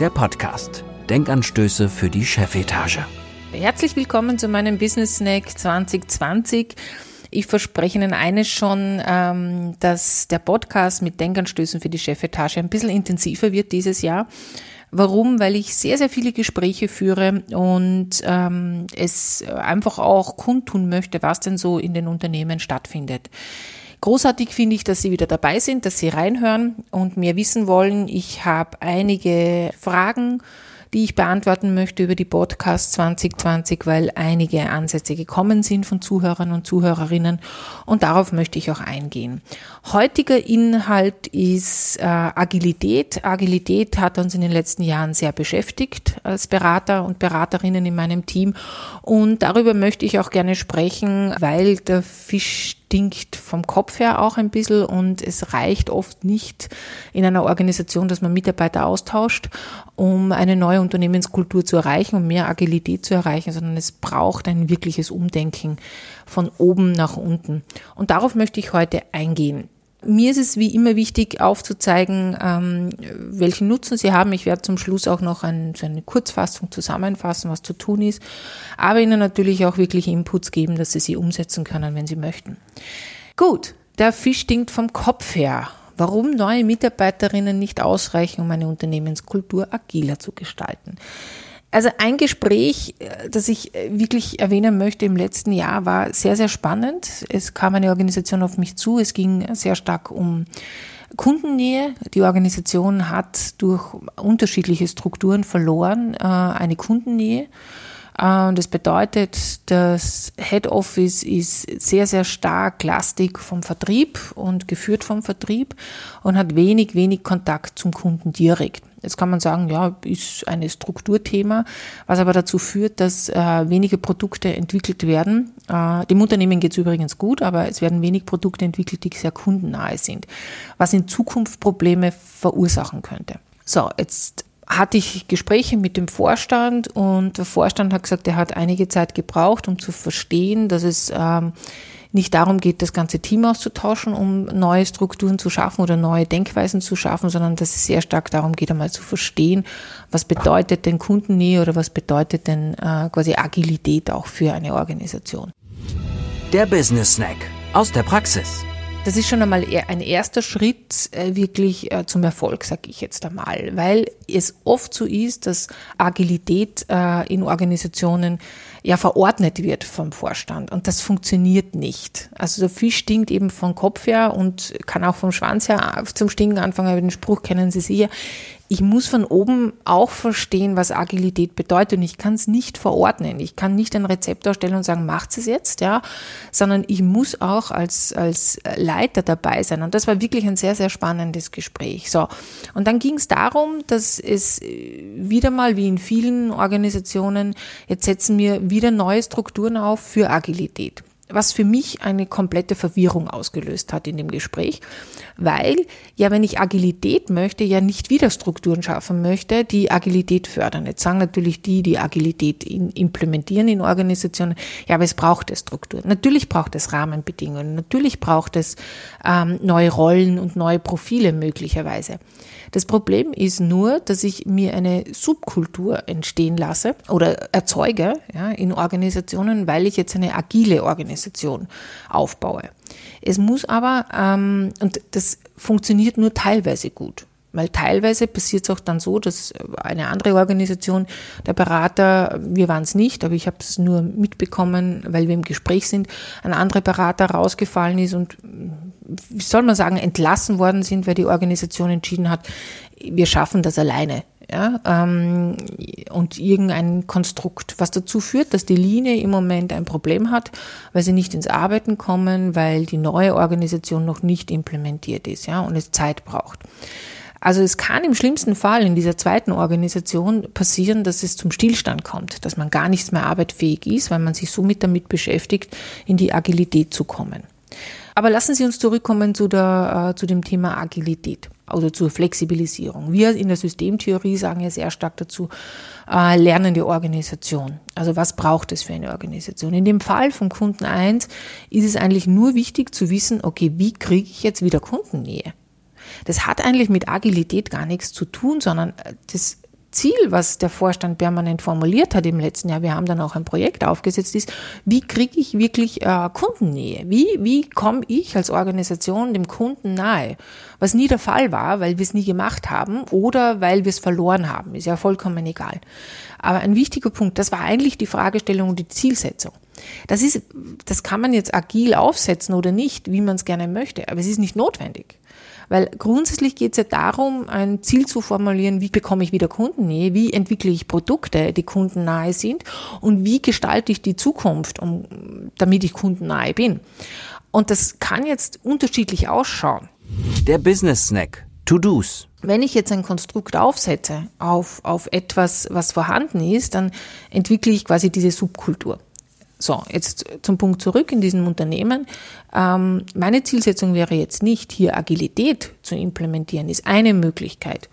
der Podcast. Denkanstöße für die Chefetage. Herzlich willkommen zu meinem Business Snack 2020. Ich verspreche Ihnen eines schon, ähm, dass der Podcast mit Denkanstößen für die Chefetage ein bisschen intensiver wird dieses Jahr. Warum? Weil ich sehr, sehr viele Gespräche führe und ähm, es einfach auch kundtun möchte, was denn so in den Unternehmen stattfindet. Großartig finde ich, dass Sie wieder dabei sind, dass Sie reinhören und mehr wissen wollen. Ich habe einige Fragen die ich beantworten möchte über die Podcast 2020, weil einige Ansätze gekommen sind von Zuhörern und Zuhörerinnen und darauf möchte ich auch eingehen. Heutiger Inhalt ist äh, Agilität. Agilität hat uns in den letzten Jahren sehr beschäftigt als Berater und Beraterinnen in meinem Team und darüber möchte ich auch gerne sprechen, weil der Fisch stinkt vom Kopf her auch ein bisschen und es reicht oft nicht in einer Organisation, dass man Mitarbeiter austauscht, um eine neue Unternehmenskultur zu erreichen, um mehr Agilität zu erreichen, sondern es braucht ein wirkliches Umdenken von oben nach unten. Und darauf möchte ich heute eingehen. Mir ist es wie immer wichtig aufzuzeigen, ähm, welchen Nutzen Sie haben. Ich werde zum Schluss auch noch ein, so eine Kurzfassung zusammenfassen, was zu tun ist, aber Ihnen natürlich auch wirklich Inputs geben, dass Sie sie umsetzen können, wenn Sie möchten. Gut, der Fisch stinkt vom Kopf her. Warum neue Mitarbeiterinnen nicht ausreichen, um eine Unternehmenskultur agiler zu gestalten? Also ein Gespräch, äh, das ich äh, wirklich erwähnen möchte im letzten Jahr, war sehr, sehr spannend. Es kam eine Organisation auf mich zu. Es ging sehr stark um Kundennähe. Die Organisation hat durch unterschiedliche Strukturen verloren äh, eine Kundennähe. Und das bedeutet, das Head Office ist sehr, sehr stark lastig vom Vertrieb und geführt vom Vertrieb und hat wenig, wenig Kontakt zum Kunden direkt. Jetzt kann man sagen, ja, ist ein Strukturthema, was aber dazu führt, dass äh, wenige Produkte entwickelt werden. Äh, dem Unternehmen geht es übrigens gut, aber es werden wenig Produkte entwickelt, die sehr kundennahe sind, was in Zukunft Probleme verursachen könnte. So, jetzt hatte ich Gespräche mit dem Vorstand und der Vorstand hat gesagt, er hat einige Zeit gebraucht, um zu verstehen, dass es ähm, nicht darum geht, das ganze Team auszutauschen, um neue Strukturen zu schaffen oder neue Denkweisen zu schaffen, sondern dass es sehr stark darum geht, einmal zu verstehen, was bedeutet denn Kundennähe oder was bedeutet denn äh, quasi Agilität auch für eine Organisation. Der Business Snack aus der Praxis. Das ist schon einmal ein erster Schritt äh, wirklich äh, zum Erfolg, sage ich jetzt einmal, weil es oft so ist, dass Agilität äh, in Organisationen ja verordnet wird vom Vorstand. Und das funktioniert nicht. Also der Fisch stinkt eben vom Kopf her und kann auch vom Schwanz her zum Stinken anfangen, aber den Spruch kennen Sie sicher ich muss von oben auch verstehen, was Agilität bedeutet und ich kann es nicht verordnen. Ich kann nicht ein Rezept ausstellen und sagen, macht es jetzt, ja, sondern ich muss auch als, als Leiter dabei sein. Und das war wirklich ein sehr, sehr spannendes Gespräch. So. Und dann ging es darum, dass es wieder mal, wie in vielen Organisationen, jetzt setzen wir wieder neue Strukturen auf für Agilität was für mich eine komplette Verwirrung ausgelöst hat in dem Gespräch, weil ja, wenn ich Agilität möchte, ja nicht wieder Strukturen schaffen möchte, die Agilität fördern. Jetzt sagen natürlich die, die Agilität in, implementieren in Organisationen, ja, aber es braucht es Strukturen. Natürlich braucht es Rahmenbedingungen, natürlich braucht es ähm, neue Rollen und neue Profile möglicherweise. Das Problem ist nur, dass ich mir eine Subkultur entstehen lasse oder erzeuge ja, in Organisationen, weil ich jetzt eine agile Organisation aufbaue. Es muss aber, ähm, und das funktioniert nur teilweise gut. Weil teilweise passiert es auch dann so, dass eine andere Organisation, der Berater, wir waren es nicht, aber ich habe es nur mitbekommen, weil wir im Gespräch sind, ein anderer Berater rausgefallen ist und, wie soll man sagen, entlassen worden sind, weil die Organisation entschieden hat, wir schaffen das alleine. Ja, ähm, und irgendein Konstrukt, was dazu führt, dass die Linie im Moment ein Problem hat, weil sie nicht ins Arbeiten kommen, weil die neue Organisation noch nicht implementiert ist, ja, und es Zeit braucht. Also es kann im schlimmsten Fall in dieser zweiten Organisation passieren, dass es zum Stillstand kommt, dass man gar nichts mehr arbeitfähig ist, weil man sich somit damit beschäftigt, in die Agilität zu kommen. Aber lassen Sie uns zurückkommen zu, der, äh, zu dem Thema Agilität oder zur Flexibilisierung. Wir in der Systemtheorie sagen ja sehr stark dazu, äh, lernende Organisation. Also was braucht es für eine Organisation? In dem Fall vom Kunden 1 ist es eigentlich nur wichtig zu wissen, okay, wie kriege ich jetzt wieder Kundennähe? Das hat eigentlich mit Agilität gar nichts zu tun, sondern äh, das Ziel, was der Vorstand permanent formuliert hat im letzten Jahr, wir haben dann auch ein Projekt aufgesetzt, ist, wie kriege ich wirklich äh, Kundennähe? Wie, wie komme ich als Organisation dem Kunden nahe? Was nie der Fall war, weil wir es nie gemacht haben oder weil wir es verloren haben, ist ja vollkommen egal. Aber ein wichtiger Punkt, das war eigentlich die Fragestellung und die Zielsetzung. Das ist, das kann man jetzt agil aufsetzen oder nicht, wie man es gerne möchte, aber es ist nicht notwendig. Weil grundsätzlich geht es ja darum, ein Ziel zu formulieren, wie bekomme ich wieder Kundennähe, wie entwickle ich Produkte, die kundennahe sind und wie gestalte ich die Zukunft, um, damit ich kundennahe bin. Und das kann jetzt unterschiedlich ausschauen. Der Business Snack. To-Dos. Wenn ich jetzt ein Konstrukt aufsetze auf, auf etwas, was vorhanden ist, dann entwickle ich quasi diese Subkultur. So, jetzt zum Punkt zurück in diesem Unternehmen. Ähm, meine Zielsetzung wäre jetzt nicht, hier Agilität zu implementieren, ist eine Möglichkeit.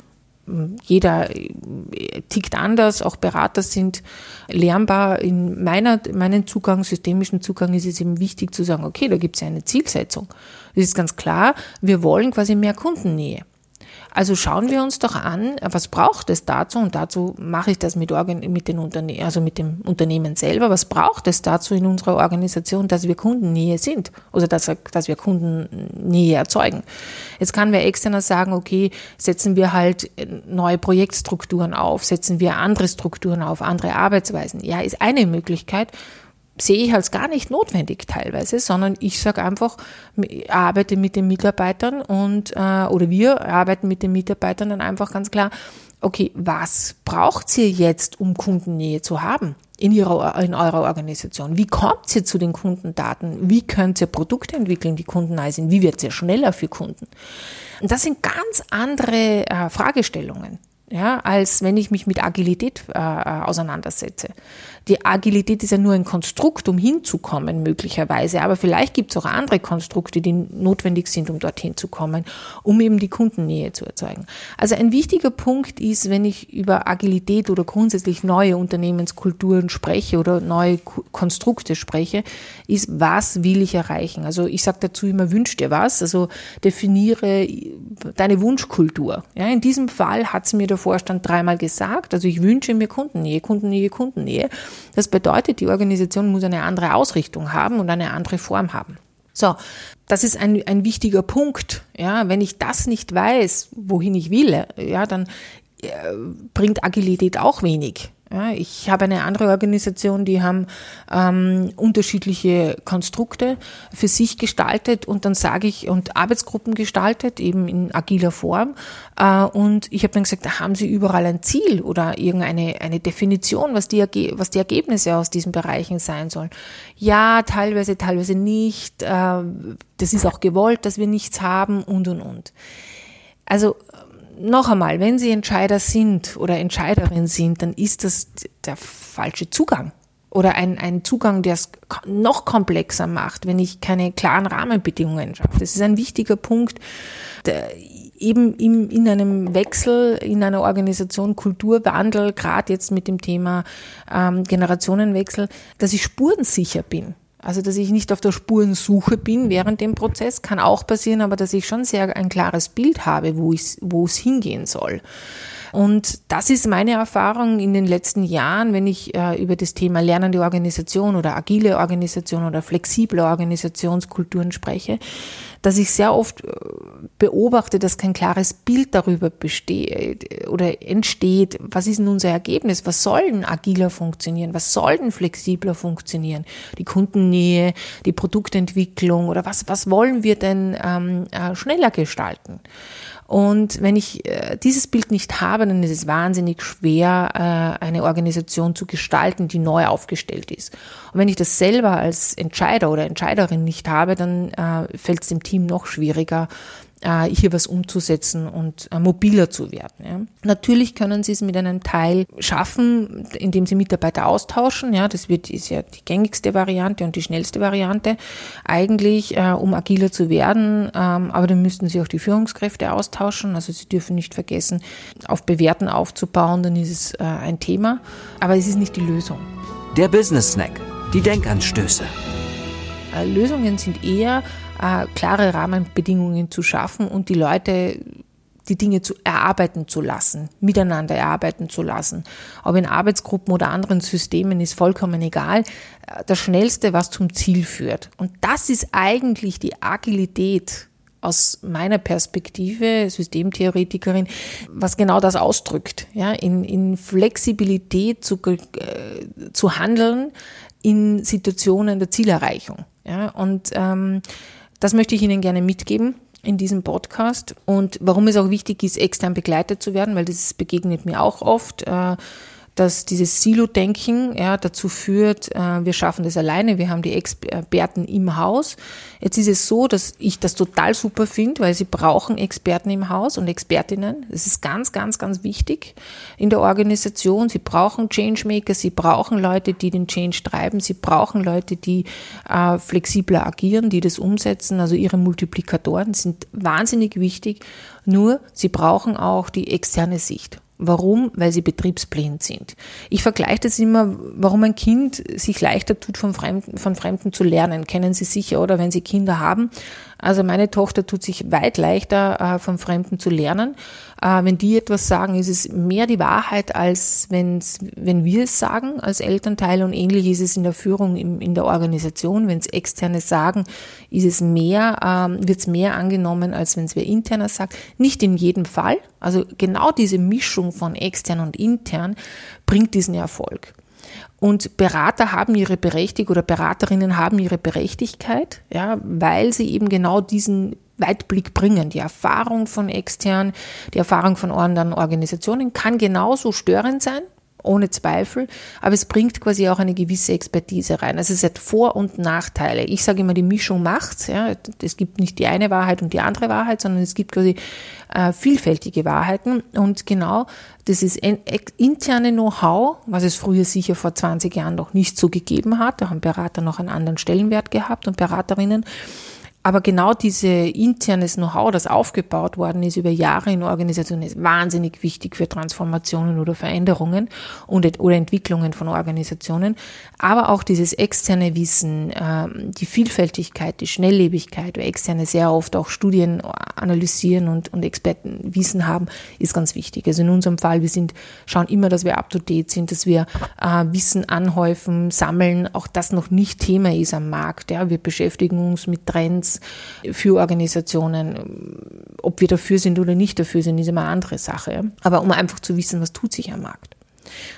Jeder äh, tickt anders, auch Berater sind lernbar. In meiner, meinen Zugang, systemischen Zugang ist es eben wichtig zu sagen, okay, da gibt es ja eine Zielsetzung. Es ist ganz klar, wir wollen quasi mehr Kundennähe. Also schauen wir uns doch an, was braucht es dazu? Und dazu mache ich das mit, mit, den Unterne also mit dem Unternehmen selber. Was braucht es dazu in unserer Organisation, dass wir Kundennähe sind? Oder dass, dass wir Kundennähe erzeugen? Jetzt kann wer externer sagen, okay, setzen wir halt neue Projektstrukturen auf, setzen wir andere Strukturen auf, andere Arbeitsweisen. Ja, ist eine Möglichkeit sehe ich als gar nicht notwendig teilweise, sondern ich sage einfach, ich arbeite mit den Mitarbeitern und äh, oder wir arbeiten mit den Mitarbeitern dann einfach ganz klar, okay, was braucht ihr jetzt, um Kundennähe zu haben in, ihrer, in eurer Organisation? Wie kommt ihr zu den Kundendaten? Wie könnt ihr Produkte entwickeln, die kundennah sind? Wie wird ihr schneller für Kunden? Und das sind ganz andere äh, Fragestellungen ja, als wenn ich mich mit Agilität äh, äh, auseinandersetze. Die Agilität ist ja nur ein Konstrukt, um hinzukommen, möglicherweise, aber vielleicht gibt es auch andere Konstrukte, die notwendig sind, um dorthin zu kommen, um eben die Kundennähe zu erzeugen. Also ein wichtiger Punkt ist, wenn ich über Agilität oder grundsätzlich neue Unternehmenskulturen spreche oder neue Konstrukte spreche, ist, was will ich erreichen? Also ich sage dazu immer, wünsch dir was, also definiere deine Wunschkultur. Ja, in diesem Fall hat es mir der Vorstand dreimal gesagt. Also ich wünsche mir Kundennähe, Kundennähe, Kundennähe. Das bedeutet, die Organisation muss eine andere Ausrichtung haben und eine andere Form haben. So, das ist ein, ein wichtiger Punkt. Ja, wenn ich das nicht weiß, wohin ich will, ja, dann äh, bringt Agilität auch wenig. Ja, ich habe eine andere Organisation, die haben ähm, unterschiedliche Konstrukte für sich gestaltet und dann sage ich und Arbeitsgruppen gestaltet, eben in agiler Form. Äh, und ich habe dann gesagt, da haben Sie überall ein Ziel oder irgendeine eine Definition, was die, was die Ergebnisse aus diesen Bereichen sein sollen. Ja, teilweise, teilweise nicht. Äh, das ist auch gewollt, dass wir nichts haben und und und. Also noch einmal, wenn Sie Entscheider sind oder Entscheiderin sind, dann ist das der falsche Zugang. Oder ein, ein Zugang, der es noch komplexer macht, wenn ich keine klaren Rahmenbedingungen schaffe. Das ist ein wichtiger Punkt, eben im, in einem Wechsel, in einer Organisation, Kulturwandel, gerade jetzt mit dem Thema ähm, Generationenwechsel, dass ich spurensicher bin. Also, dass ich nicht auf der Spurensuche bin während dem Prozess, kann auch passieren, aber dass ich schon sehr ein klares Bild habe, wo, es hingehen soll. Und das ist meine Erfahrung in den letzten Jahren, wenn ich äh, über das Thema lernende Organisation oder agile Organisation oder flexible Organisationskulturen spreche, dass ich sehr oft äh, beobachte, dass kein klares Bild darüber besteht oder entsteht, was ist denn unser Ergebnis, was soll denn agiler funktionieren, was soll denn flexibler funktionieren, die Kundennähe, die Produktentwicklung oder was, was wollen wir denn ähm, äh, schneller gestalten. Und wenn ich äh, dieses Bild nicht habe, dann ist es wahnsinnig schwer, äh, eine Organisation zu gestalten, die neu aufgestellt ist. Und wenn ich das selber als Entscheider oder Entscheiderin nicht habe, dann äh, fällt es dem Team noch schwieriger, hier was umzusetzen und äh, mobiler zu werden. Ja. Natürlich können Sie es mit einem Teil schaffen, indem Sie Mitarbeiter austauschen. Ja, das wird, ist ja die gängigste Variante und die schnellste Variante eigentlich, äh, um agiler zu werden. Ähm, aber dann müssten Sie auch die Führungskräfte austauschen. Also Sie dürfen nicht vergessen, auf Bewerten aufzubauen, dann ist es äh, ein Thema. Aber es ist nicht die Lösung. Der Business Snack. Die Denkanstöße. Äh, Lösungen sind eher äh, klare Rahmenbedingungen zu schaffen und die Leute die Dinge zu erarbeiten zu lassen, miteinander erarbeiten zu lassen. Ob in Arbeitsgruppen oder anderen Systemen ist vollkommen egal. Das Schnellste, was zum Ziel führt. Und das ist eigentlich die Agilität aus meiner Perspektive, Systemtheoretikerin, was genau das ausdrückt, ja, in, in Flexibilität zu, äh, zu handeln in Situationen der Zielerreichung. Ja, und ähm, das möchte ich Ihnen gerne mitgeben in diesem Podcast und warum es auch wichtig ist, extern begleitet zu werden, weil das begegnet mir auch oft. Dass dieses Silo-Denken ja, dazu führt, äh, wir schaffen das alleine, wir haben die Experten im Haus. Jetzt ist es so, dass ich das total super finde, weil sie brauchen Experten im Haus und Expertinnen. Das ist ganz, ganz, ganz wichtig in der Organisation. Sie brauchen Changemaker, sie brauchen Leute, die den Change treiben, sie brauchen Leute, die äh, flexibler agieren, die das umsetzen. Also ihre Multiplikatoren sind wahnsinnig wichtig. Nur sie brauchen auch die externe Sicht. Warum? Weil sie betriebsblind sind. Ich vergleiche das immer, warum ein Kind sich leichter tut, von Fremden, von Fremden zu lernen. Kennen Sie sicher, oder wenn Sie Kinder haben. Also meine Tochter tut sich weit leichter, äh, von Fremden zu lernen. Äh, wenn die etwas sagen, ist es mehr die Wahrheit, als wenn's, wenn wir es sagen als Elternteil. Und ähnlich ist es in der Führung, in der Organisation. Wenn es Externe sagen, ist es mehr, ähm, wird es mehr angenommen, als wenn es wer Interner sagt. Nicht in jedem Fall. Also genau diese Mischung von extern und intern bringt diesen Erfolg. Und Berater haben ihre Berechtigung oder Beraterinnen haben ihre Berechtigkeit, ja, weil sie eben genau diesen Weitblick bringen. Die Erfahrung von extern, die Erfahrung von anderen Organisationen kann genauso störend sein, ohne Zweifel, aber es bringt quasi auch eine gewisse Expertise rein. Also es hat Vor- und Nachteile. Ich sage immer, die Mischung macht's. Ja. Es gibt nicht die eine Wahrheit und die andere Wahrheit, sondern es gibt quasi äh, vielfältige Wahrheiten. Und genau das ist interne Know-how, was es früher sicher vor 20 Jahren noch nicht so gegeben hat. Da haben Berater noch einen anderen Stellenwert gehabt und Beraterinnen. Aber genau diese internes Know-how, das aufgebaut worden ist über Jahre in Organisationen, ist wahnsinnig wichtig für Transformationen oder Veränderungen und, oder Entwicklungen von Organisationen. Aber auch dieses externe Wissen, ähm, die Vielfältigkeit, die Schnelllebigkeit, weil externe sehr oft auch Studien analysieren und, und Expertenwissen haben, ist ganz wichtig. Also in unserem Fall, wir sind, schauen immer, dass wir up to date sind, dass wir äh, Wissen anhäufen, sammeln, auch das noch nicht Thema ist am Markt. Ja. Wir beschäftigen uns mit Trends, für Organisationen. Ob wir dafür sind oder nicht dafür sind, ist immer eine andere Sache. Aber um einfach zu wissen, was tut sich am Markt.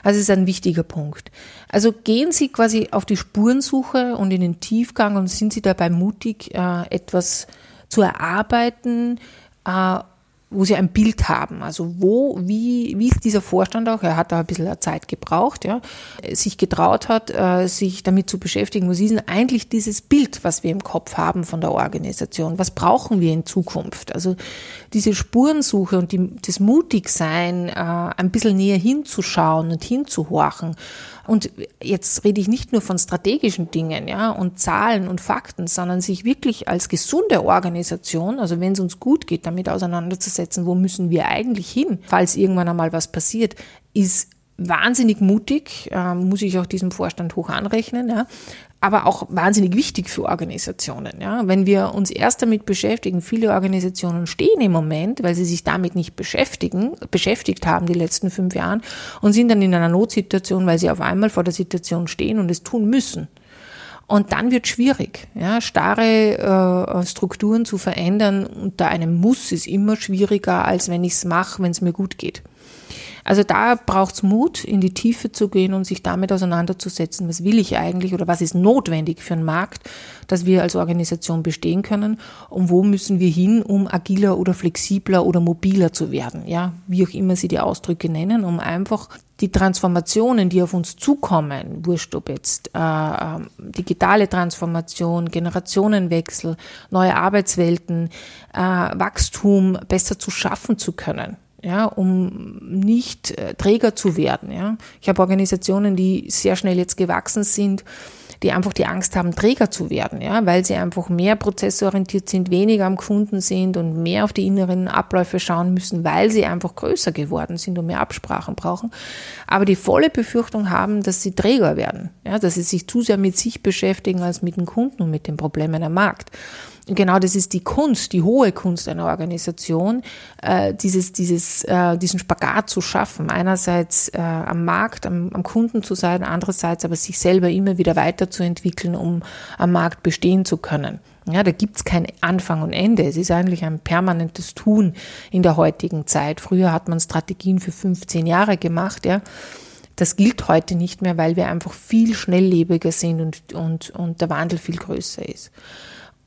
Also ist ein wichtiger Punkt. Also gehen Sie quasi auf die Spurensuche und in den Tiefgang und sind Sie dabei mutig, äh, etwas zu erarbeiten, äh, wo sie ein Bild haben. Also wo, wie, wie ist dieser Vorstand auch, er hat da ein bisschen Zeit gebraucht, ja, sich getraut hat, äh, sich damit zu beschäftigen, was ist denn eigentlich dieses Bild, was wir im Kopf haben von der Organisation? Was brauchen wir in Zukunft? Also diese Spurensuche und die, das Mutigsein, äh, ein bisschen näher hinzuschauen und hinzuhorchen und jetzt rede ich nicht nur von strategischen Dingen, ja, und Zahlen und Fakten, sondern sich wirklich als gesunde Organisation, also wenn es uns gut geht, damit auseinanderzusetzen, wo müssen wir eigentlich hin, falls irgendwann einmal was passiert, ist wahnsinnig mutig, äh, muss ich auch diesem Vorstand hoch anrechnen, ja aber auch wahnsinnig wichtig für Organisationen. Ja? Wenn wir uns erst damit beschäftigen, viele Organisationen stehen im Moment, weil sie sich damit nicht beschäftigen, beschäftigt haben die letzten fünf Jahre und sind dann in einer Notsituation, weil sie auf einmal vor der Situation stehen und es tun müssen. Und dann wird schwierig. Ja, starre äh, Strukturen zu verändern unter einem Muss ist immer schwieriger, als wenn ich es mache, wenn es mir gut geht. Also da braucht es Mut, in die Tiefe zu gehen und sich damit auseinanderzusetzen, was will ich eigentlich oder was ist notwendig für einen Markt, dass wir als Organisation bestehen können und wo müssen wir hin, um agiler oder flexibler oder mobiler zu werden, ja, wie auch immer Sie die Ausdrücke nennen, um einfach die Transformationen, die auf uns zukommen, wurscht ob jetzt äh, äh, digitale Transformation, Generationenwechsel, neue Arbeitswelten, äh, Wachstum besser zu schaffen zu können ja, um nicht äh, Träger zu werden. Ja. Ich habe Organisationen, die sehr schnell jetzt gewachsen sind, die einfach die Angst haben, Träger zu werden, ja, weil sie einfach mehr prozessorientiert sind, weniger am Kunden sind und mehr auf die inneren Abläufe schauen müssen, weil sie einfach größer geworden sind und mehr Absprachen brauchen. Aber die volle Befürchtung haben, dass sie Träger werden, ja, dass sie sich zu sehr mit sich beschäftigen als mit den Kunden und mit den Problemen am Markt genau das ist die Kunst, die hohe Kunst einer Organisation, äh, dieses, dieses, äh, diesen Spagat zu schaffen. Einerseits äh, am Markt, am, am Kunden zu sein, andererseits aber sich selber immer wieder weiterzuentwickeln, um am Markt bestehen zu können. Ja, da gibt's kein Anfang und Ende. Es ist eigentlich ein permanentes Tun in der heutigen Zeit. Früher hat man Strategien für 15 Jahre gemacht, ja. Das gilt heute nicht mehr, weil wir einfach viel schnelllebiger sind und, und, und der Wandel viel größer ist.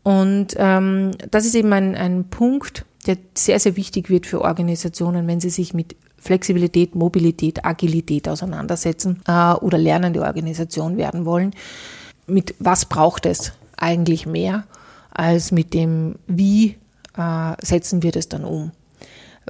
Und ähm, das ist eben ein, ein Punkt, der sehr, sehr wichtig wird für Organisationen, wenn sie sich mit Flexibilität, Mobilität, Agilität auseinandersetzen äh, oder lernende Organisation werden wollen. Mit was braucht es eigentlich mehr als mit dem Wie äh, setzen wir das dann um?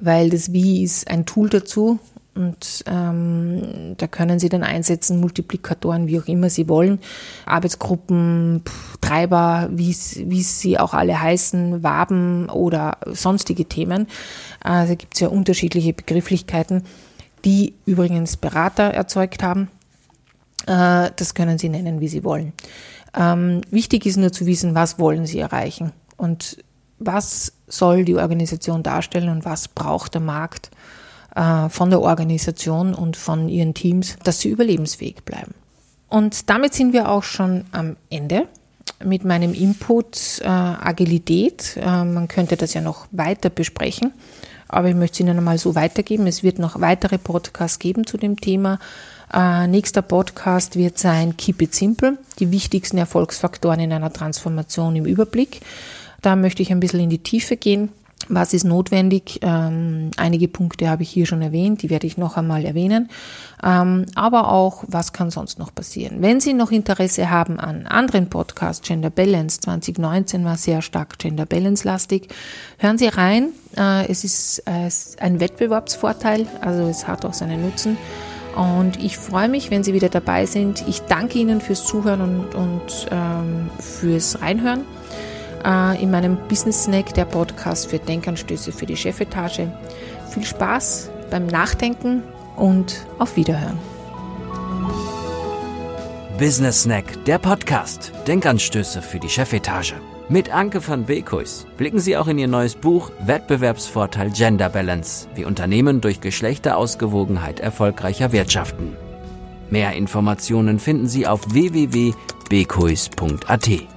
Weil das Wie ist ein Tool dazu, und ähm, da können Sie dann einsetzen, Multiplikatoren, wie auch immer Sie wollen, Arbeitsgruppen, Treiber, wie sie auch alle heißen, Waben oder sonstige Themen. Also gibt es ja unterschiedliche Begrifflichkeiten, die übrigens Berater erzeugt haben. Äh, das können Sie nennen, wie Sie wollen. Ähm, wichtig ist nur zu wissen, was wollen Sie erreichen und was soll die Organisation darstellen und was braucht der Markt äh, von der Organisation und von ihren Teams, dass sie überlebensfähig bleiben. Und damit sind wir auch schon am Ende mit meinem Input äh, Agilität. Äh, man könnte das ja noch weiter besprechen, aber ich möchte es Ihnen einmal so weitergeben. Es wird noch weitere Podcasts geben zu dem Thema. Äh, nächster Podcast wird sein Keep It Simple, die wichtigsten Erfolgsfaktoren in einer Transformation im Überblick. Da möchte ich ein bisschen in die Tiefe gehen was ist notwendig? Ähm, einige Punkte habe ich hier schon erwähnt, die werde ich noch einmal erwähnen. Ähm, aber auch, was kann sonst noch passieren? Wenn Sie noch Interesse haben an anderen Podcasts, Gender Balance 2019 war sehr stark Gender Balance lastig, hören Sie rein. Äh, es ist äh, ein Wettbewerbsvorteil, also es hat auch seinen Nutzen. Und ich freue mich, wenn Sie wieder dabei sind. Ich danke Ihnen fürs Zuhören und, und ähm, fürs Reinhören in meinem Business Snack, der Podcast für Denkanstöße für die Chefetage. Viel Spaß beim Nachdenken und auf Wiederhören. Business Snack, der Podcast. Denkanstöße für die Chefetage. Mit Anke van Beekhuis blicken Sie auch in Ihr neues Buch Wettbewerbsvorteil Gender Balance, wie Unternehmen durch Geschlechterausgewogenheit erfolgreicher wirtschaften. Mehr Informationen finden Sie auf www.beekhuis.at.